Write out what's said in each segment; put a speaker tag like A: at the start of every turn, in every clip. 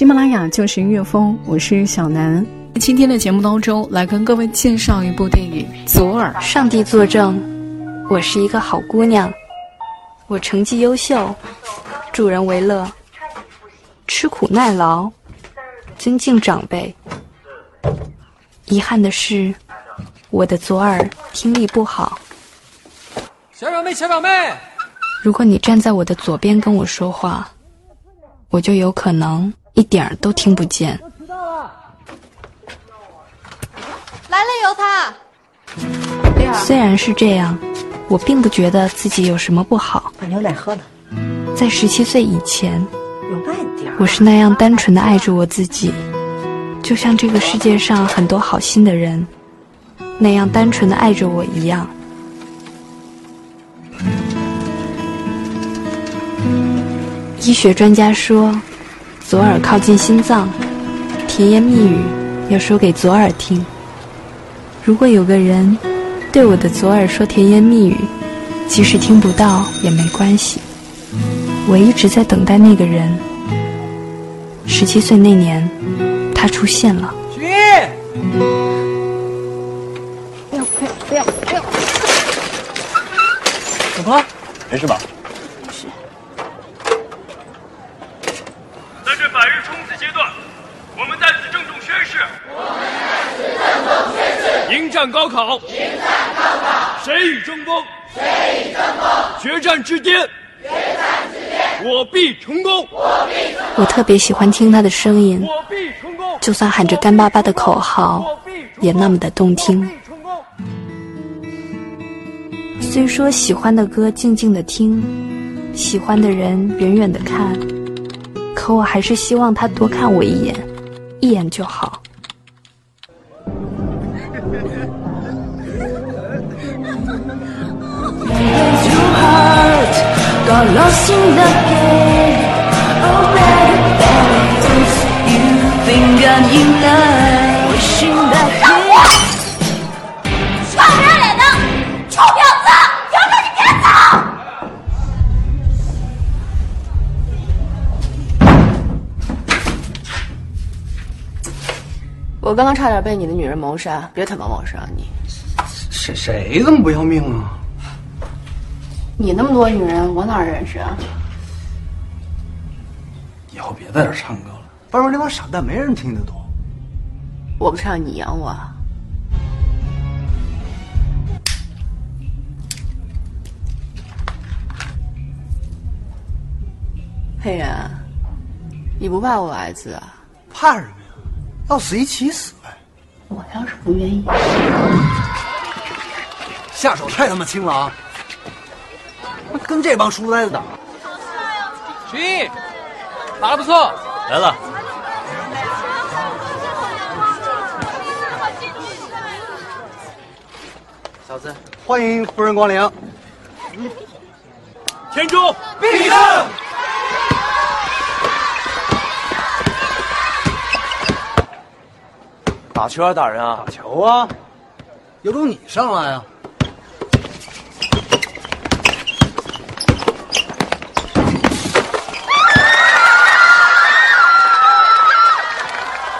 A: 喜马拉雅就是音乐风，我是小南。今天的节目当中，来跟各位介绍一部电影《左耳》。
B: 上帝作证，我是一个好姑娘，我成绩优秀，助人为乐，吃苦耐劳，尊敬长辈。遗憾的是，我的左耳听力不好。
C: 小表妹，小表妹，
B: 如果你站在我的左边跟我说话，我就有可能。一点儿都听不见。
D: 来了，有他。
B: 虽然是这样，我并不觉得自己有什么不好。
E: 把牛奶喝了。
B: 在十七岁以前，我是那样单纯的爱着我自己，就像这个世界上很多好心的人那样单纯的爱着我一样。医学专家说。左耳靠近心脏，甜言蜜语要说给左耳听。如果有个人对我的左耳说甜言蜜语，即使听不到也没关系。我一直在等待那个人。十七岁那年，他出现了。
C: 徐，
D: 不要不要不要不要！
C: 怎么了？
F: 没事吧？
C: 战高考，
G: 迎战高考，
C: 谁与争锋？
G: 谁与争锋？
C: 决战之巅，
G: 决战之巅，
C: 我必成功，
G: 我必成功。
B: 我特别喜欢听他的声音，
C: 我必成功。
B: 就算喊着干巴巴的口号，也那么的动听。虽说喜欢的歌静静的听，喜欢的人远远的看，我还是希望他多看我一眼，一眼就好。
H: 我刚刚差点被你的女人谋杀，别他妈谋杀你！
C: 谁谁这么不要命啊？
H: 你那么多女人，我哪认识啊？
C: 以后别在这唱歌了，外面那帮傻蛋没人听得懂。
H: 我不唱，你养我。黑人，你不怕我挨刺啊？
C: 怕什么呀？要死一起死呗。
H: 我要是不愿意，
C: 下手太他妈轻了啊！跟这帮书呆子打，徐艺，打的不错，
F: 来了。
C: 小子，欢迎夫人光临。
F: 天珠，
C: 必胜。
F: 打球啊，打人啊？
C: 打球啊，有种你上来啊！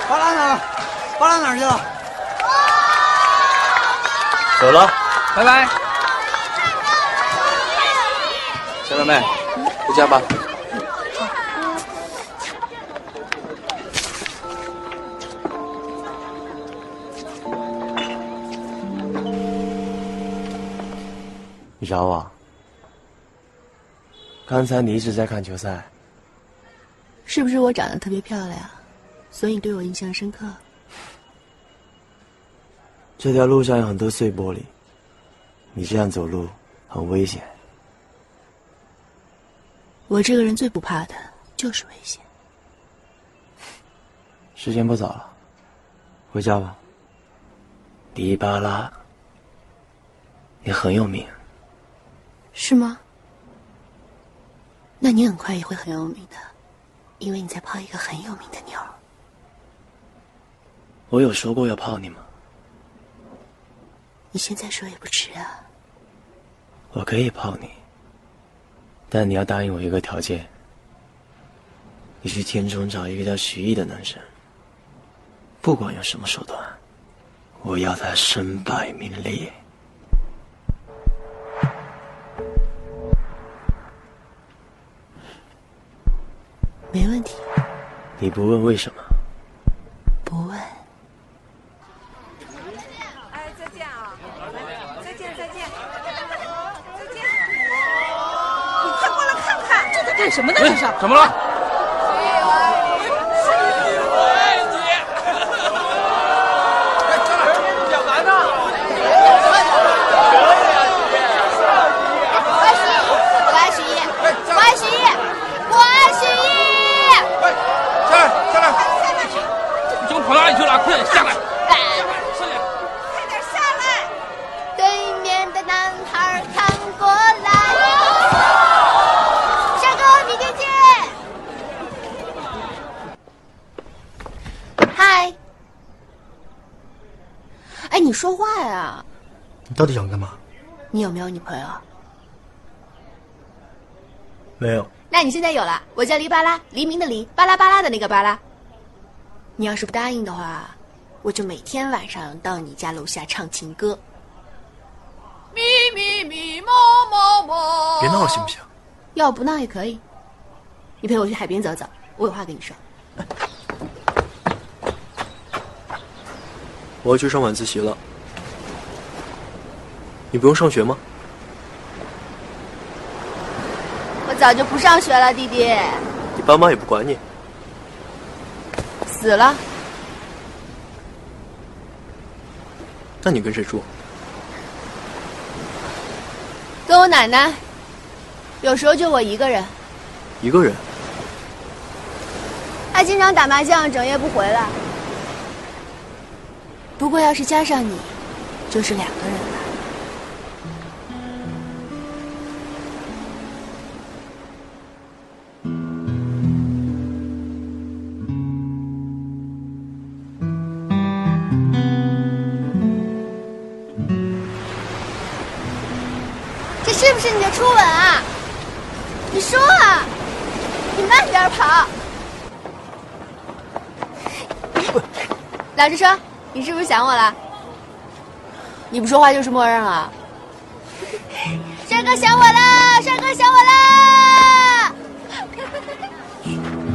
C: 巴拉哪儿？巴拉哪儿去了？
F: 走了，
C: 拜拜。
F: 小表妹，回家吧。你找我？刚才你一直在看球赛，
H: 是不是我长得特别漂亮，所以你对我印象深刻？
F: 这条路上有很多碎玻璃，你这样走路很危险。
H: 我这个人最不怕的就是危险。
F: 时间不早了，回家吧。迪巴拉，你很有名，
H: 是吗？那你很快也会很有名的，因为你在泡一个很有名的妞。
F: 我有说过要泡你吗？
H: 你现在说也不迟啊。
F: 我可以泡你，但你要答应我一个条件：你去天中找一个叫徐毅的男生，不管用什么手段。我要他身败名裂。
H: 没问题。
F: 你不问为什么？
H: 不问。
E: 哎，再见啊！再见，再见，再见！你快过来看看，
A: 这在干什么呢？这是？
C: 怎么了？
H: 说话呀！
I: 你到底想干嘛？
H: 你有没有女朋友？
F: 没有。
H: 那你现在有了，我叫黎巴拉，黎明的黎，巴拉巴拉的那个巴拉。你要是不答应的话，我就每天晚上到你家楼下唱情歌。
E: 咪咪咪，么么么。
I: 别闹了，行不行？
H: 要不闹也可以。你陪我去海边走走，我有话跟你说。
I: 我要去上晚自习了，你不用上学吗？
H: 我早就不上学了，弟弟。
I: 你爸妈也不管你？
H: 死了。
I: 那你跟谁住？
H: 跟我奶奶。有时候就我一个人。
I: 一个人？
H: 他经常打麻将，整夜不回来。不过，要是加上你，就是两个人初吻啊？你说啊！你慢点跑。老实说。你是不是想我了？你不说话就是默认了。帅哥想我了，帅哥想我了。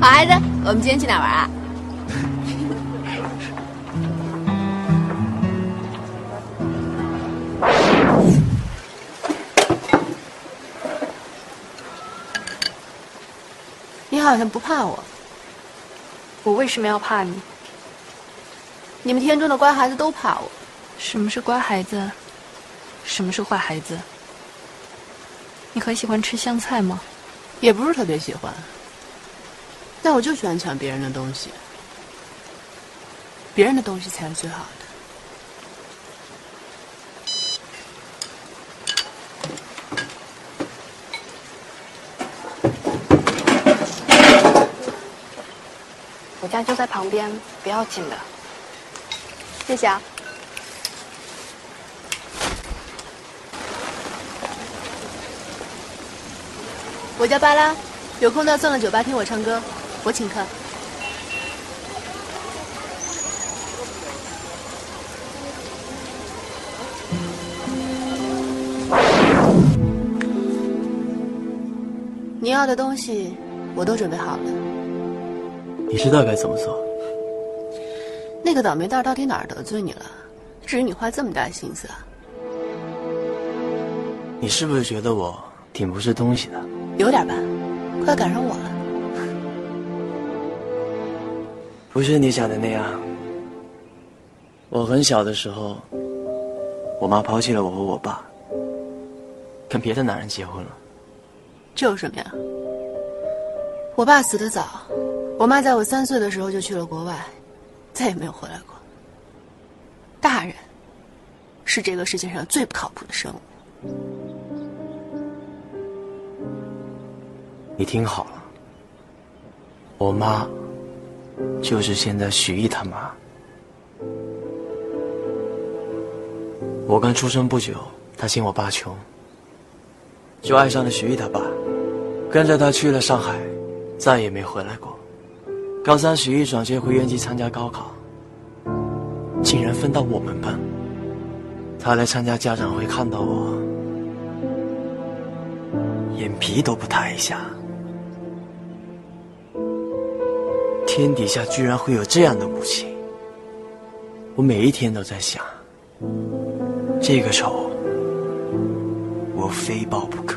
H: 好孩子，我们今天去哪玩啊？好像不怕我。
B: 我为什么要怕你？
H: 你们天中的乖孩子都怕我。
B: 什么是乖孩子？什么是坏孩子？你很喜欢吃香菜吗？
H: 也不是特别喜欢。但我就喜欢抢别人的东西。别人的东西才是最好的。
B: 家就在旁边，不要紧的。
H: 谢谢啊。我叫巴拉，有空到算了酒吧听我唱歌，我请客。你要的东西我都准备好了。
F: 你知道该怎么做？
H: 那个倒霉蛋到底哪儿得罪你了？至于你花这么大心思啊？
F: 你是不是觉得我挺不是东西的？
H: 有点吧，快赶上我了。
F: 不是你想的那样。我很小的时候，我妈抛弃了我和我爸，跟别的男人结婚了。
H: 这有什么呀？我爸死的早，我妈在我三岁的时候就去了国外。再也没有回来过。大人是这个世界上最不靠谱的生物。
F: 你听好了，我妈就是现在许毅他妈。我刚出生不久，她嫌我爸穷，就爱上了许毅他爸，跟着他去了上海，再也没回来过。高三，时一转学回原籍参加高考，竟然分到我们班。他来参加家长会，看到我，眼皮都不抬一下。天底下居然会有这样的母亲，我每一天都在想，这个仇我非报不可。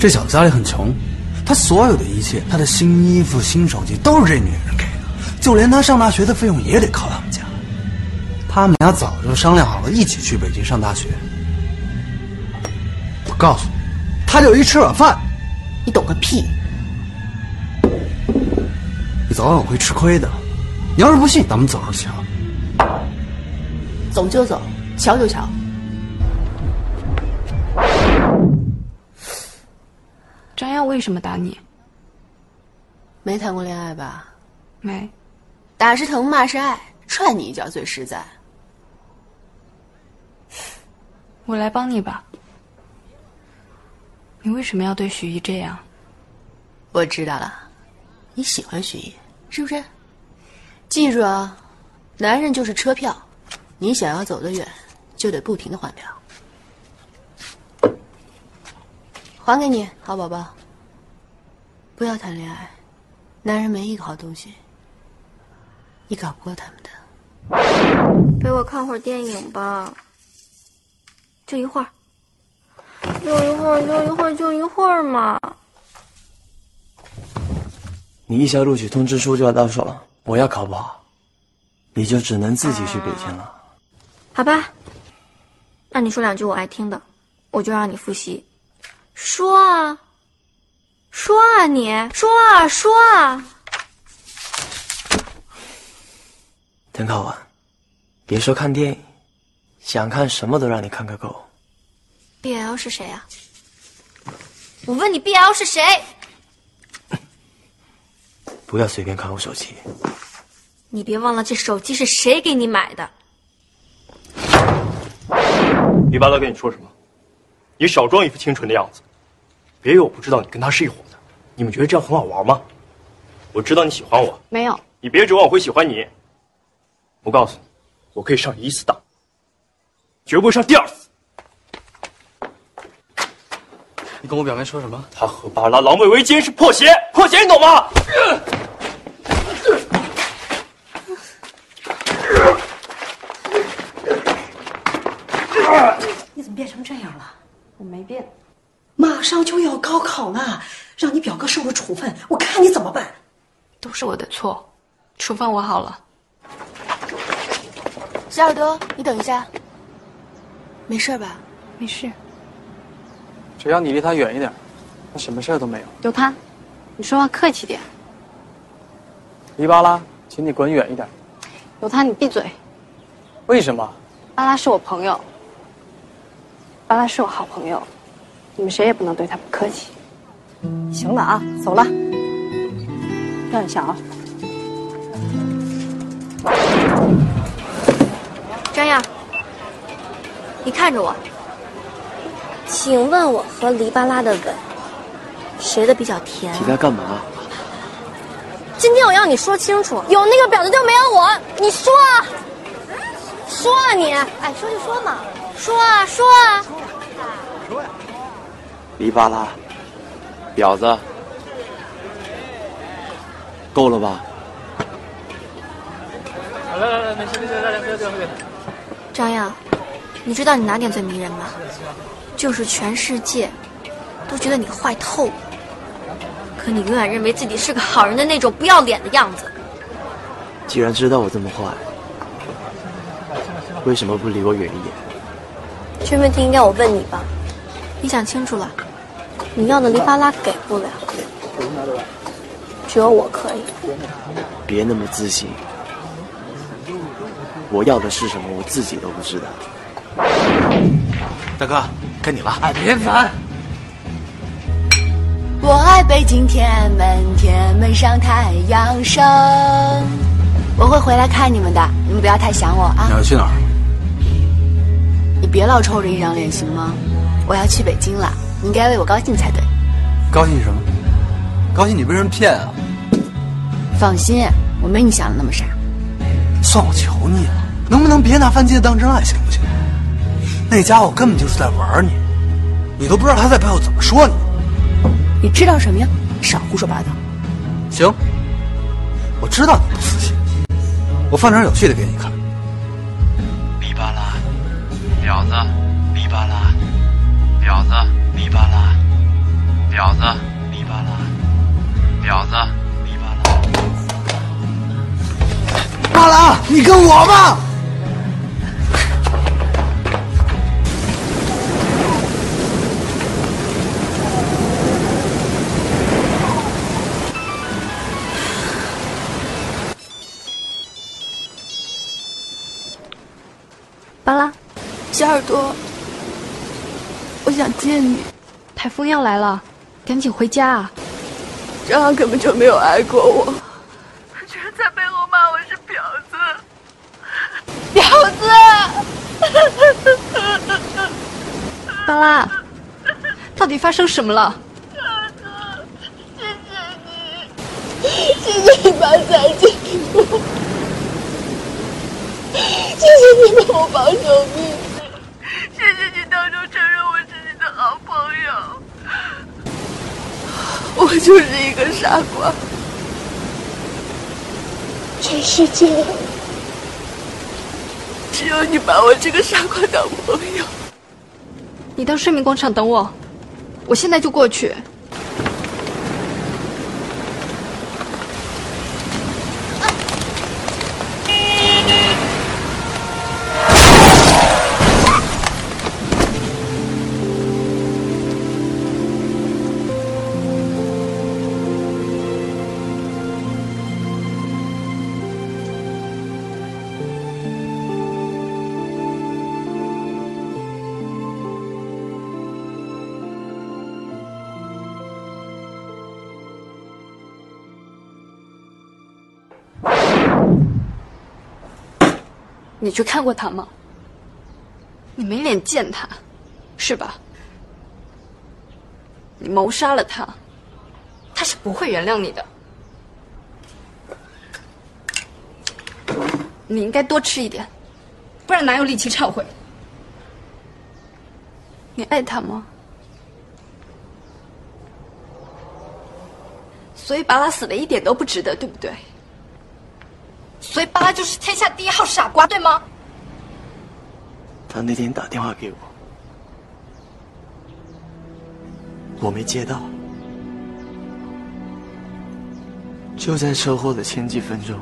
C: 这小子家里很穷，他所有的一切，他的新衣服、新手机都是这女人给的，就连他上大学的费用也得靠他们家。他们俩早就商量好了，一起去北京上大学。我告诉你，他就一吃软饭，
H: 你懂个屁！
C: 你早晚会吃亏的。你要是不信，咱们走着瞧。
H: 走就走，瞧就瞧。
B: 为什么打你？
H: 没谈过恋爱吧？
B: 没。
H: 打是疼，骂是爱，踹你一脚最实在。
B: 我来帮你吧。你为什么要对许毅这样？
H: 我知道了，你喜欢许毅，是不是？记住啊，男人就是车票，你想要走得远，就得不停的换票。还给你，好宝宝。不要谈恋爱，男人没一个好东西，你搞不过他们的。
J: 陪我看会儿电影吧，就一会儿，就一会儿，就一会儿，就一会儿嘛。
F: 你一校录取通知书就要到手了，我要考不好，你就只能自己去北京了。
J: 好吧，那你说两句我爱听的，我就让你复习。说啊，说啊，你说啊，说啊。
F: 等考完，别说看电影，想看什么都让你看个够。
J: B L 是谁啊？我问你 B L 是谁？
F: 不要随便看我手机。
J: 你别忘了这手机是谁给你买的。
I: 你爸在跟你说什么？你少装一副清纯的样子，别以为我不知道你跟他是一伙的。你们觉得这样很好玩吗？我知道你喜欢我，
B: 没有。
I: 你别指望我会喜欢你。我告诉你，我可以上一次当，绝不会上第二次。
C: 你跟我表妹说什么？
I: 他和巴拉狼狈为奸是破鞋，破鞋你懂吗？
K: 你怎么变成这样了？
B: 我没变。
K: 马上就要高考了，让你表哥受了处分，我看你怎么办？
B: 都是我的错，处分我好了。
H: 小耳朵，你等一下，没事吧？
B: 没事。
L: 只要你离他远一点，他什么事儿都没有。
B: 有他，你说话客气点。
L: 黎巴拉，请你滚远一点。
B: 有他，你闭嘴。
L: 为什么？
B: 巴拉是我朋友，巴拉是我好朋友，你们谁也不能对他不客气。
K: 行了啊，走了。让一下啊。
J: 张燕，你看着我。请问我和黎巴拉的吻，谁的比较甜？
F: 你在干嘛？
J: 今天我要你说清楚，有那个婊子就没有我，你说啊，说啊你，哎，说就说嘛，说啊说啊。
F: 黎巴拉，婊子，够了吧？
L: 来来来，没事没事，大家不要这样，
J: 张漾，你知道你哪点最迷人吗？就是全世界都觉得你坏透了。可你永远认为自己是个好人的那种不要脸的样子。
F: 既然知道我这么坏，为什么不离我远一点？
J: 这问题应该我问你吧？你想清楚了，你要的黎巴拉给不了，只有我可以。
F: 别那么自信，我要的是什么，我自己都不知道。
C: 大哥，该你了。
L: 哎，别烦。
H: 我爱北京天安门，天安门上太阳升。我会回来看你们的，你们不要太想我啊。
C: 你要去哪儿？
H: 你别老臭着一张脸行吗？我要去北京了，你应该为我高兴才对。
C: 高兴什么？高兴你被人骗啊？
H: 放心，我没你想的那么傻。
C: 算我求你了，能不能别拿犯贱当真爱，行不行？那家伙根本就是在玩你，你都不知道他在背后怎么说你。
H: 你知道什么呀？少胡说八道。
C: 行，我知道你不死心，我放点有趣的给你看。
F: 黎巴拉，婊子，黎巴拉，婊子，婊子，黎巴拉，婊子，黎巴拉。
C: 巴拉，你跟我吧。
B: 巴拉，
H: 小耳朵，我想见你。
B: 台风要来了，赶紧回家啊！
H: 张翰根本就没有爱过我，他居然在背后骂我是婊子，婊子！
B: 巴拉，到底发生什么了？
H: 谢谢你把伞借给我，谢谢你帮我保守秘密，谢谢你当初承认我是你的好朋友。我就是一个傻瓜，全世界只有你把我这个傻瓜当朋友。
B: 你到市民广场等我，我现在就过去。你去看过他吗？你没脸见他，是吧？你谋杀了他，他是不会原谅你的。你应该多吃一点，不然哪有力气忏悔？你爱他吗？所以把他死的一点都不值得，对不对？所以巴拉就是天下第一号傻瓜，对吗？
F: 他那天打电话给我，我没接到。就在车祸的前几分钟，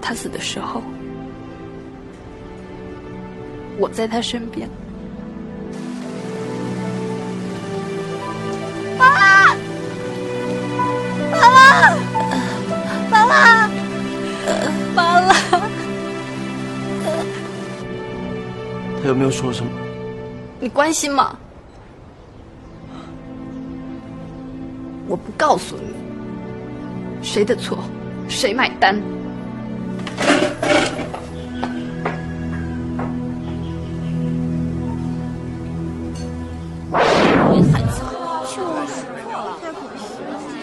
B: 他死的时候，我在他身边。
F: 没有说什么？
B: 你关心吗？我不告诉你，谁的错，谁买单。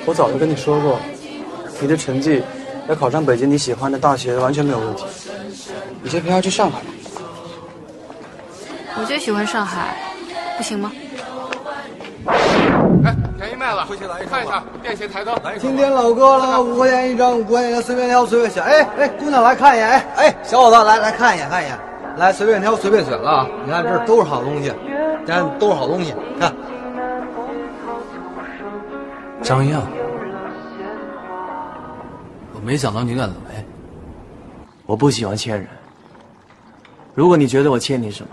L: 我早就跟你说过，你的成绩要考上北京你喜欢的大学完全没有问题。你先陪他去上海。
B: 我就喜欢上海，不行吗？
M: 哎，便宜卖了，回去来看一下，便携台灯。
N: 来今天老哥了，五块钱一张，五块钱随便挑，随便选。哎哎，姑娘来看一眼，哎哎，小伙子来来看一眼，看一眼，来随便挑，随便选了啊！你看这都是好东西，看都是好东西，看。
C: 张漾，我没想到你敢来。
F: 我不喜欢欠人。如果你觉得我欠你什么，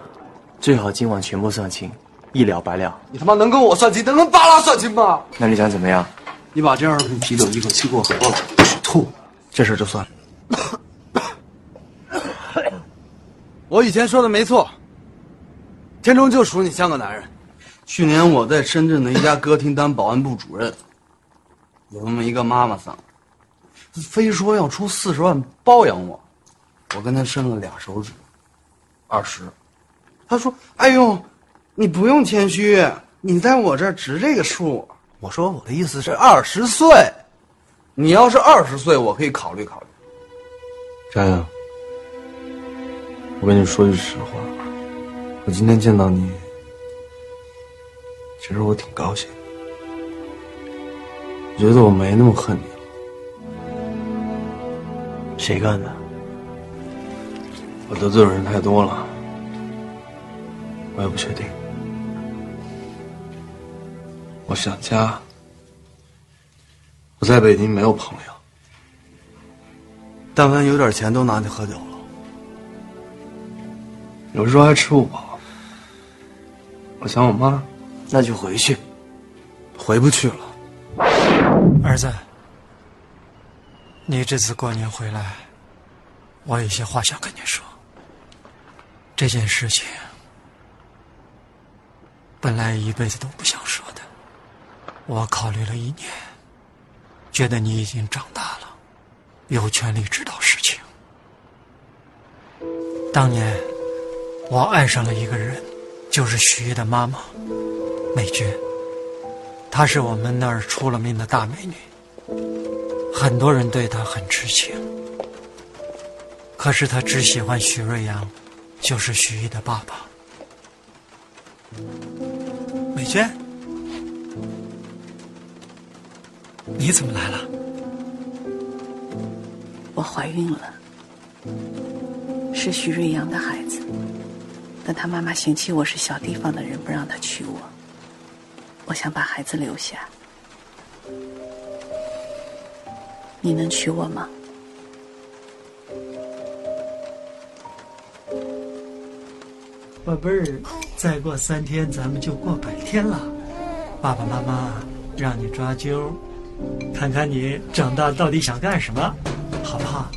F: 最好今晚全部算清，一了百了。
N: 你他妈能跟我算清，能跟巴拉算清吗？
F: 那你想怎么样？
C: 你把这二瓶啤酒一口气给我喝了，去吐，这事就算了。
N: 我以前说的没错，天中就属你像个男人。去年我在深圳的一家歌厅当保安部主任，有那么一个妈妈桑，非说要出四十万包养我，我跟他伸了俩手指，二十。他说：“哎呦，你不用谦虚，你在我这儿值这个数。”我说：“我的意思是二十岁，你要是二十岁，我可以考虑考虑。”
L: 张扬，我跟你说句实话，我今天见到你，其实我挺高兴，我觉得我没那么恨你了。
F: 谁干的？
L: 我得罪的人太多了，我也不确定。我想家，我在北京没有朋友，
N: 但凡有点钱都拿去喝酒了。
L: 有时候还吃不饱。我想我妈，
F: 那就回去。
N: 回不去了。
O: 儿子，你这次过年回来，我有些话想跟你说。这件事情本来一辈子都不想说的，我考虑了一年，觉得你已经长大了，有权利知道事情。当年我爱上了一个人，就是徐毅的妈妈美娟，她是我们那儿出了名的大美女，很多人对她很痴情。可是她只喜欢许瑞阳。就是徐毅的爸爸，美娟，你怎么来了？
A: 我怀孕了，是徐瑞阳的孩子，但他妈妈嫌弃我是小地方的人，不让他娶我。我想把孩子留下，你能娶我吗？
O: 宝贝儿，再过三天咱们就过百天了。爸爸妈妈让你抓阄，看看你长大到底想干什么，好不好？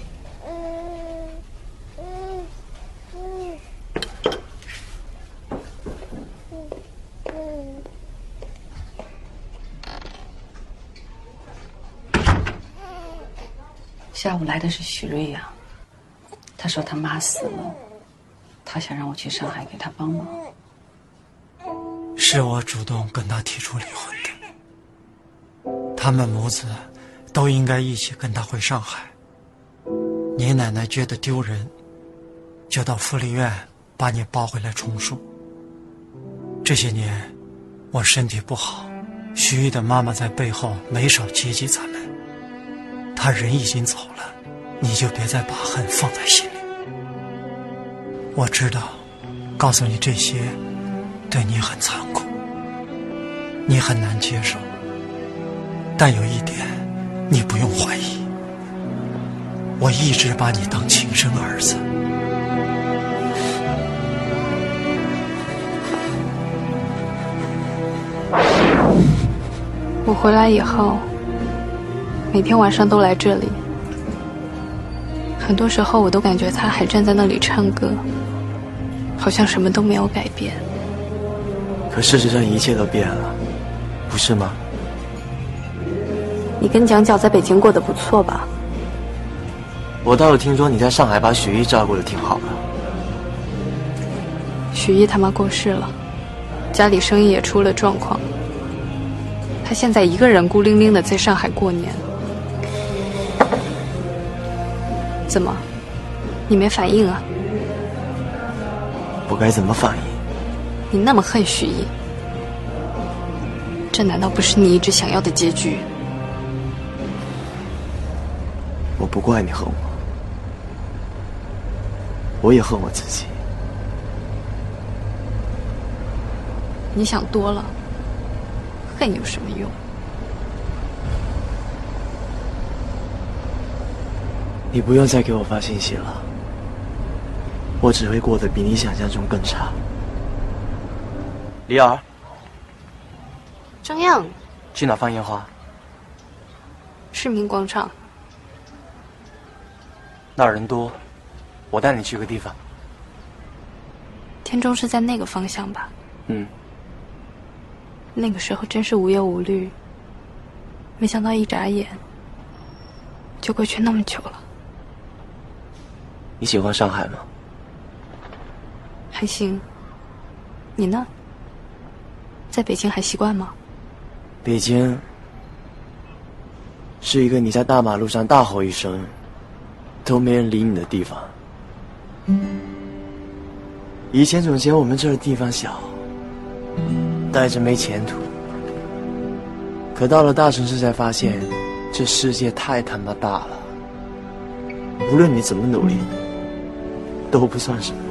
A: 下午来的是许瑞阳，他说他妈死了，他想让我去上海给他帮忙。
O: 是我主动跟他提出离婚的，他们母子都应该一起跟他回上海。你奶奶觉得丢人，就到福利院把你抱回来重述。这些年我身体不好，徐玉的妈妈在背后没少接济咱们。他人已经走了，你就别再把恨放在心里。我知道，告诉你这些，对你很残酷，你很难接受。但有一点，你不用怀疑，我一直把你当亲生儿子。
B: 我回来以后，每天晚上都来这里。很多时候，我都感觉他还站在那里唱歌，好像什么都没有改变。
F: 可事实上，一切都变了，不是吗？
B: 你跟蒋角在北京过得不错吧？
F: 我倒是听说你在上海把许一照顾的挺好的。
B: 许一他妈过世了，家里生意也出了状况，他现在一个人孤零零的在上海过年。怎么？你没反应啊？
F: 我该怎么反应？
B: 你那么恨许弋这难道不是你一直想要的结局？
F: 我不怪你恨我我也恨我自己。
B: 你想多了恨有什么用？
F: 你不用再给我发信息了我只会过得比你想象中更差。李儿，
B: 张漾，
F: 去哪放烟花？
B: 市民广场。
F: 那儿人多，我带你去个地方。
B: 天中是在那个方向吧？
F: 嗯。
B: 那个时候真是无忧无虑，没想到一眨眼就过去那么久了。
F: 你喜欢上海吗？
B: 还行。你呢？在北京还习惯吗？
F: 北京是一个你在大马路上大吼一声都没人理你的地方。以前总嫌我们这儿地方小，待着没前途。可到了大城市才发现，这世界太他妈大了。无论你怎么努力，都不算什么。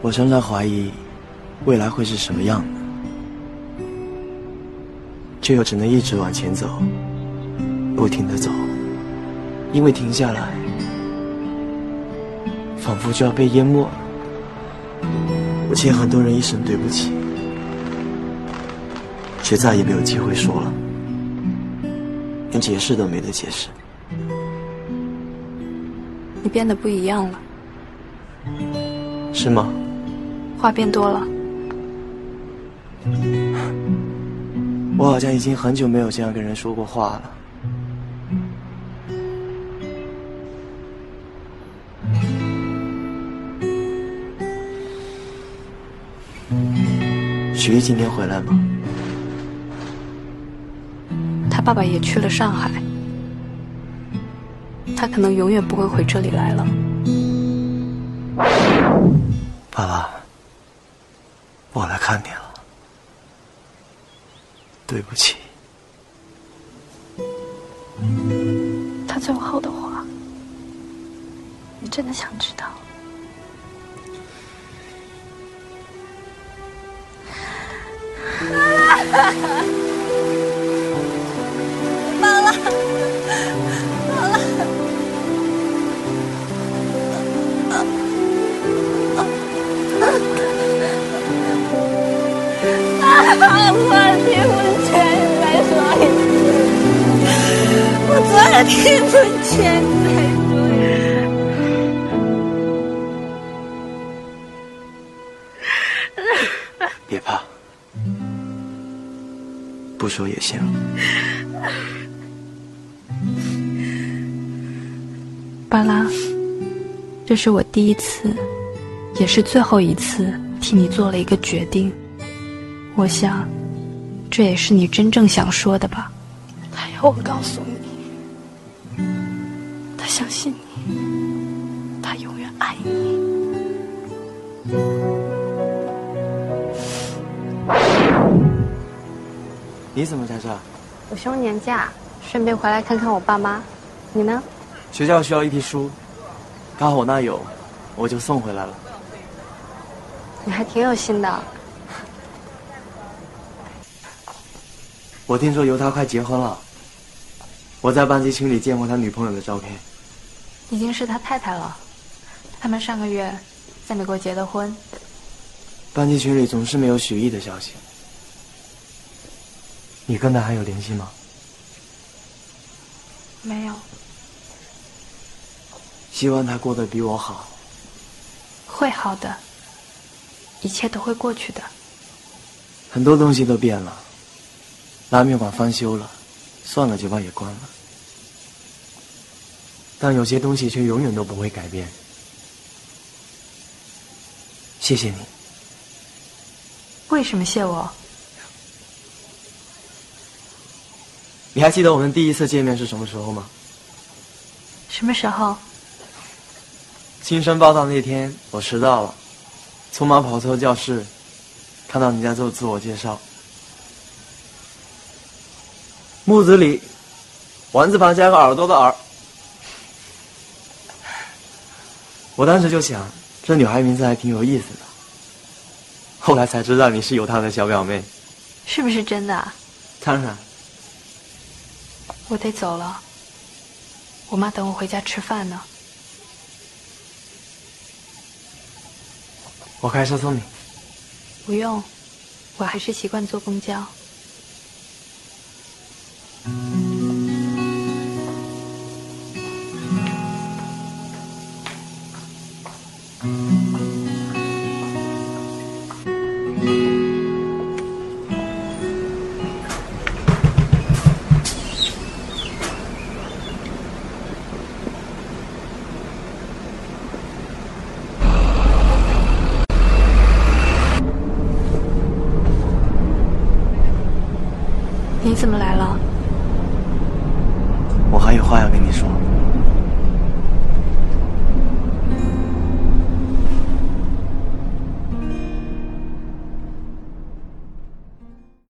F: 我常常怀疑，未来会是什么样的，却又只能一直往前走，不停的走，因为停下来，仿佛就要被淹没了。我欠很多人一声对不起，却再也没有机会说了，连解释都没得解释。
B: 你变得不一样了，
F: 是吗？
B: 话变多了，
F: 我好像已经很久没有这样跟人说过话了。许毅今天回来吗？
B: 他爸爸也去了上海，他可能永远不会回这里来了。
F: 爸爸。我来看你了，对不起。
B: 他最后的话，你真的想知道？
D: 我听不见，你再说一次。我昨天听不见，你再说
F: 一次。别怕，不说也行。
B: 巴拉，这是我第一次，也是最后一次替你做了一个决定。我想，这也是你真正想说的吧。他要我告诉你，他相信你，他永远爱你。
F: 你怎么在这儿？
B: 我休年假，顺便回来看看我爸妈。你呢？
F: 学校需要一批书，刚好我那有，我就送回来了。
B: 你还挺有心的。
F: 我听说尤他快结婚了，我在班级群里见过他女朋友的照片，
B: 已经是他太太了。他们上个月在美国结的婚。
F: 班级群里总是没有许毅的消息，你跟他还有联系吗？
B: 没有。
F: 希望他过得比我好。
B: 会好的，一切都会过去的。
F: 很多东西都变了。拉面馆翻修了，算了，酒吧也关了。但有些东西却永远都不会改变。谢谢你。
B: 为什么谢我？
F: 你还记得我们第一次见面是什么时候吗？
B: 什么时候？
F: 新生报道那天，我迟到了，匆忙跑错教室，看到你在做自我介绍。木子李，丸字旁加个耳朵的耳。我当时就想，这女孩名字还挺有意思的。后来才知道你是有她的小表妹，
B: 是不是真的？
F: 当然。
B: 我得走了，我妈等我回家吃饭呢。
F: 我开车送你。
B: 不用，我还是习惯坐公交。